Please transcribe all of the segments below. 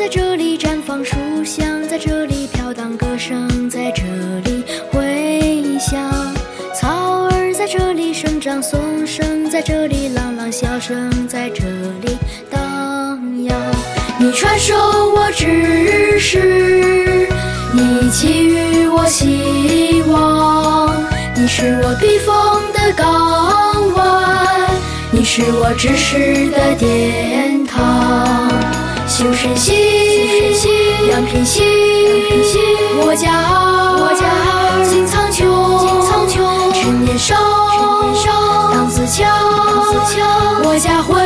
在这里绽放书香，在这里飘荡歌声，在这里回响。草儿在这里生长，松声在这里朗朗，笑声在这里荡漾。你传授我知识，你给予我希望。你是我避风的港湾，你是我知识的殿堂。修身心，养品心，我家我家金苍穹，趁年少，当自强，我家会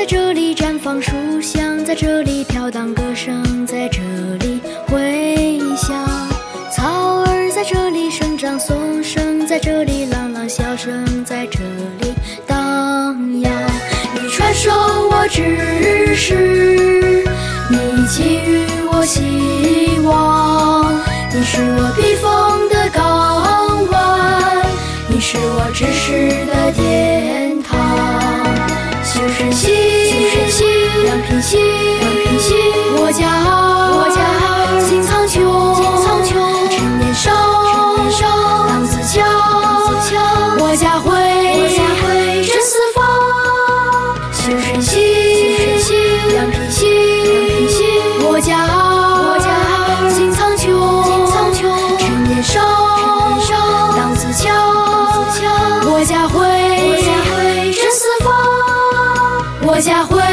在这里绽放，书香在这里飘荡，歌声在这里回响。草儿在这里生长，松声在这里朗朗，笑声在这里荡漾。你传授我知识，你给予我希望。你是我避风的港湾，你是我知识的天养品行，我家我家金苍穹，趁年少，当自强，我家会真四方。修身心，养品行，我家我家金苍穹，趁年少，当自强，我家会真四方。我家会。